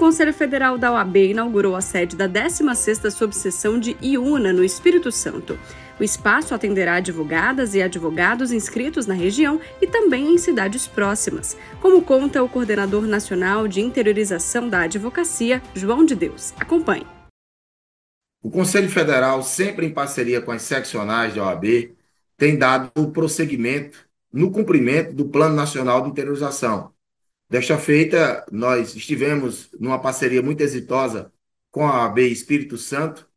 Conselho Federal da OAB inaugurou a sede da 16ª subseção de Iuna, no Espírito Santo. O espaço atenderá advogadas e advogados inscritos na região e também em cidades próximas, como conta o coordenador nacional de interiorização da advocacia, João de Deus. Acompanhe. O Conselho Federal, sempre em parceria com as seccionais da OAB, tem dado prosseguimento no cumprimento do Plano Nacional de Interiorização, Desta feita, nós estivemos numa parceria muito exitosa com a AB Espírito Santo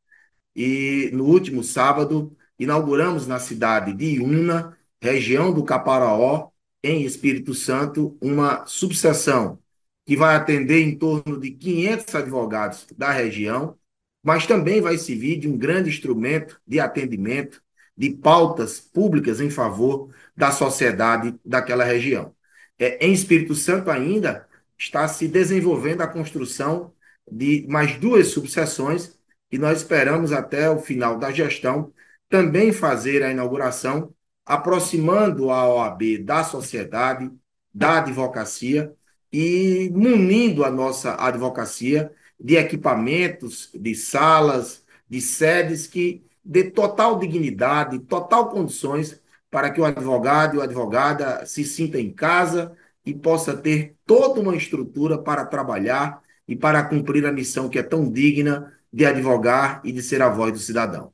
e no último sábado inauguramos na cidade de Iuna, região do Caparaó, em Espírito Santo, uma subseção que vai atender em torno de 500 advogados da região, mas também vai servir de um grande instrumento de atendimento de pautas públicas em favor da sociedade daquela região é, em Espírito Santo ainda está se desenvolvendo a construção de mais duas subseções e nós esperamos até o final da gestão também fazer a inauguração, aproximando a OAB da sociedade, da advocacia e munindo a nossa advocacia de equipamentos, de salas, de sedes que dê total dignidade, total condições para que o advogado e a advogada se sinta em casa e possa ter toda uma estrutura para trabalhar e para cumprir a missão que é tão digna de advogar e de ser a voz do cidadão.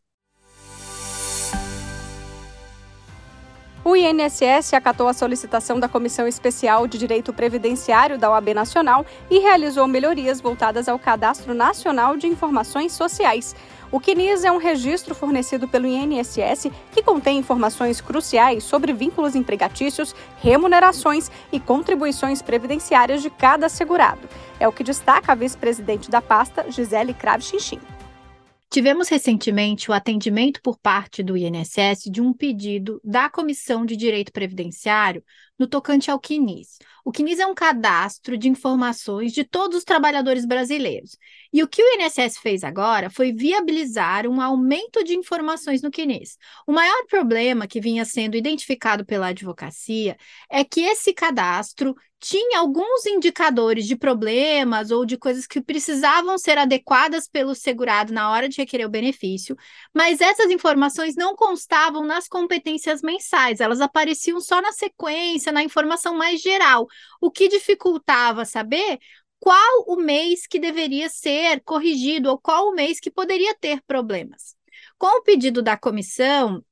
O INSS acatou a solicitação da Comissão Especial de Direito Previdenciário da OAB Nacional e realizou melhorias voltadas ao Cadastro Nacional de Informações Sociais. O CNIS é um registro fornecido pelo INSS que contém informações cruciais sobre vínculos empregatícios, remunerações e contribuições previdenciárias de cada segurado. É o que destaca a vice-presidente da pasta, Gisele Kravchinchim. Tivemos recentemente o atendimento por parte do INSS de um pedido da Comissão de Direito Previdenciário no tocante ao CNIS. O CNIS é um cadastro de informações de todos os trabalhadores brasileiros. E o que o INSS fez agora foi viabilizar um aumento de informações no CNIS. O maior problema que vinha sendo identificado pela advocacia é que esse cadastro tinha alguns indicadores de problemas ou de coisas que precisavam ser adequadas pelo segurado na hora de requerer o benefício, mas essas informações não constavam nas competências mensais, elas apareciam só na sequência, na informação mais geral, o que dificultava saber qual o mês que deveria ser corrigido ou qual o mês que poderia ter problemas. Com o pedido da comissão,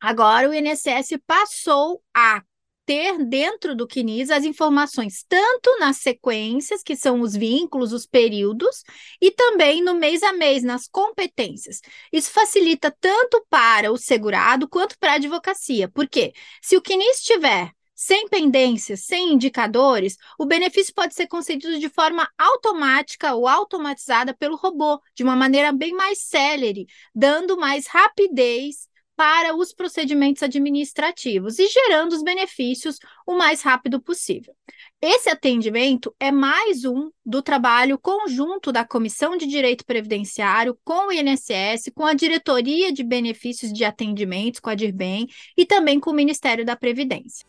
agora o INSS passou a ter dentro do CNIS as informações tanto nas sequências, que são os vínculos, os períodos, e também no mês a mês, nas competências. Isso facilita tanto para o segurado quanto para a advocacia, porque se o CNIS tiver sem pendências, sem indicadores, o benefício pode ser concedido de forma automática ou automatizada pelo robô, de uma maneira bem mais célere, dando mais rapidez para os procedimentos administrativos e gerando os benefícios o mais rápido possível. Esse atendimento é mais um do trabalho conjunto da Comissão de Direito Previdenciário com o INSS, com a Diretoria de Benefícios de Atendimentos, com a DIRBEM, e também com o Ministério da Previdência.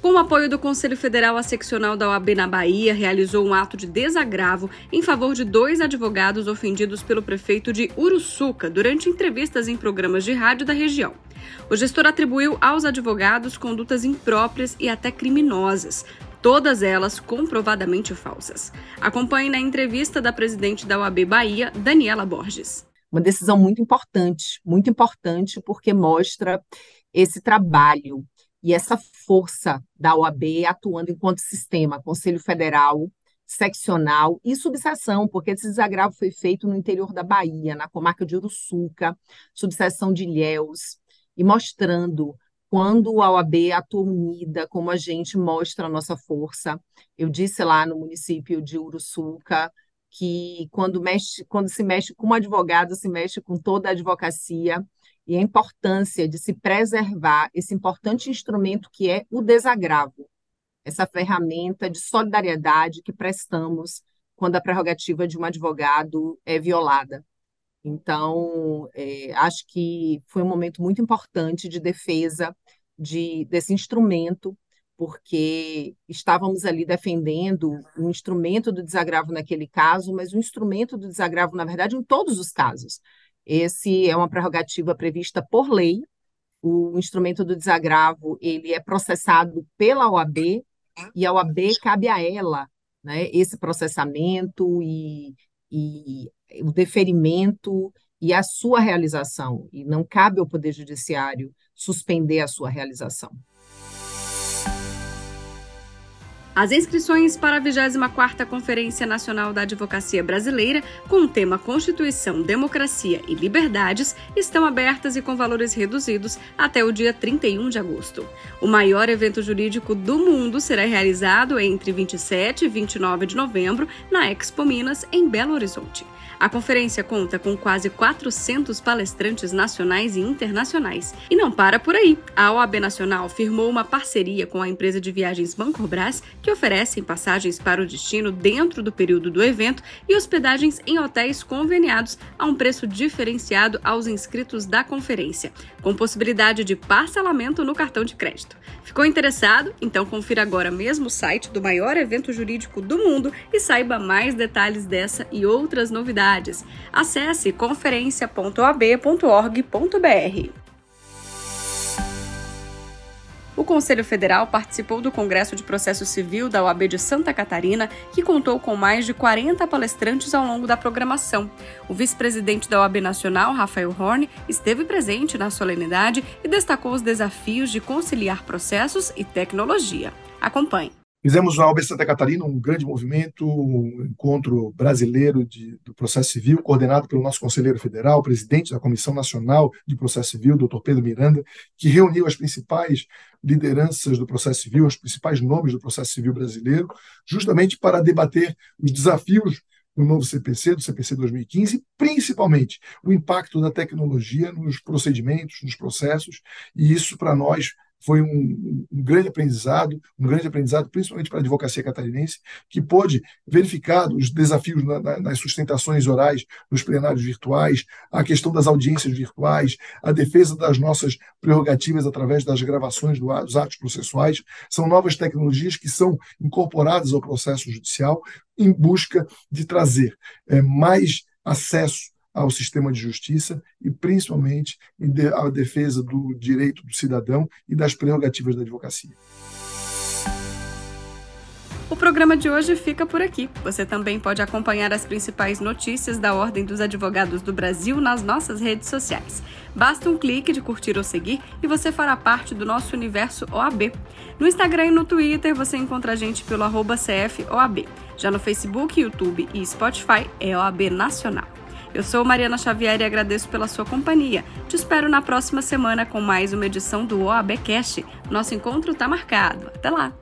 Com o apoio do Conselho Federal, a seccional da OAB na Bahia realizou um ato de desagravo em favor de dois advogados ofendidos pelo prefeito de Uruçuca durante entrevistas em programas de rádio da região. O gestor atribuiu aos advogados condutas impróprias e até criminosas, todas elas comprovadamente falsas. Acompanhe na entrevista da presidente da OAB Bahia, Daniela Borges. Uma decisão muito importante, muito importante porque mostra esse trabalho e essa força da OAB atuando enquanto sistema, Conselho Federal, seccional e subseção, porque esse desagravo foi feito no interior da Bahia, na comarca de Uruçuca, subseção de Ilhéus, e mostrando quando a OAB atua unida, como a gente mostra a nossa força. Eu disse lá no município de Uruçuca, que quando, mexe, quando se mexe com um advogado, se mexe com toda a advocacia, e a importância de se preservar esse importante instrumento que é o desagravo, essa ferramenta de solidariedade que prestamos quando a prerrogativa de um advogado é violada. Então, é, acho que foi um momento muito importante de defesa de, desse instrumento, porque estávamos ali defendendo o um instrumento do desagravo naquele caso, mas o um instrumento do desagravo, na verdade, em todos os casos. Esse é uma prerrogativa prevista por lei. O instrumento do desagravo ele é processado pela OAB e a OAB cabe a ela né, esse processamento e, e o deferimento e a sua realização. E não cabe ao Poder Judiciário suspender a sua realização. As inscrições para a 24ª Conferência Nacional da Advocacia Brasileira, com o tema Constituição, Democracia e Liberdades, estão abertas e com valores reduzidos até o dia 31 de agosto. O maior evento jurídico do mundo será realizado entre 27 e 29 de novembro na Expo Minas, em Belo Horizonte. A conferência conta com quase 400 palestrantes nacionais e internacionais. E não para por aí. A OAB Nacional firmou uma parceria com a empresa de viagens Bancobras, que oferecem passagens para o destino dentro do período do evento e hospedagens em hotéis conveniados a um preço diferenciado aos inscritos da conferência, com possibilidade de parcelamento no cartão de crédito. Ficou interessado? Então confira agora mesmo o site do maior evento jurídico do mundo e saiba mais detalhes dessa e outras novidades Acesse conferência.ab.org.br. O Conselho Federal participou do Congresso de Processo Civil da OAB de Santa Catarina, que contou com mais de 40 palestrantes ao longo da programação. O vice-presidente da OAB Nacional, Rafael Horn, esteve presente na solenidade e destacou os desafios de conciliar processos e tecnologia. Acompanhe. Fizemos na UB Santa Catarina um grande movimento, um encontro brasileiro de, do processo civil, coordenado pelo nosso conselheiro federal, presidente da Comissão Nacional de Processo Civil, doutor Pedro Miranda, que reuniu as principais lideranças do processo civil, os principais nomes do processo civil brasileiro, justamente para debater os desafios do novo CPC, do CPC 2015, principalmente o impacto da tecnologia nos procedimentos, nos processos, e isso para nós foi um, um, grande aprendizado, um grande aprendizado principalmente para a advocacia catarinense, que pôde verificar os desafios na, na, nas sustentações orais, nos plenários virtuais, a questão das audiências virtuais, a defesa das nossas prerrogativas através das gravações do, dos atos processuais. São novas tecnologias que são incorporadas ao processo judicial em busca de trazer é, mais acesso ao sistema de justiça e, principalmente, à defesa do direito do cidadão e das prerrogativas da advocacia. O programa de hoje fica por aqui. Você também pode acompanhar as principais notícias da Ordem dos Advogados do Brasil nas nossas redes sociais. Basta um clique de curtir ou seguir e você fará parte do nosso universo OAB. No Instagram e no Twitter você encontra a gente pelo CFOAB. Já no Facebook, YouTube e Spotify é OAB Nacional. Eu sou Mariana Xavier e agradeço pela sua companhia. Te espero na próxima semana com mais uma edição do OABcast. Nosso encontro está marcado. Até lá!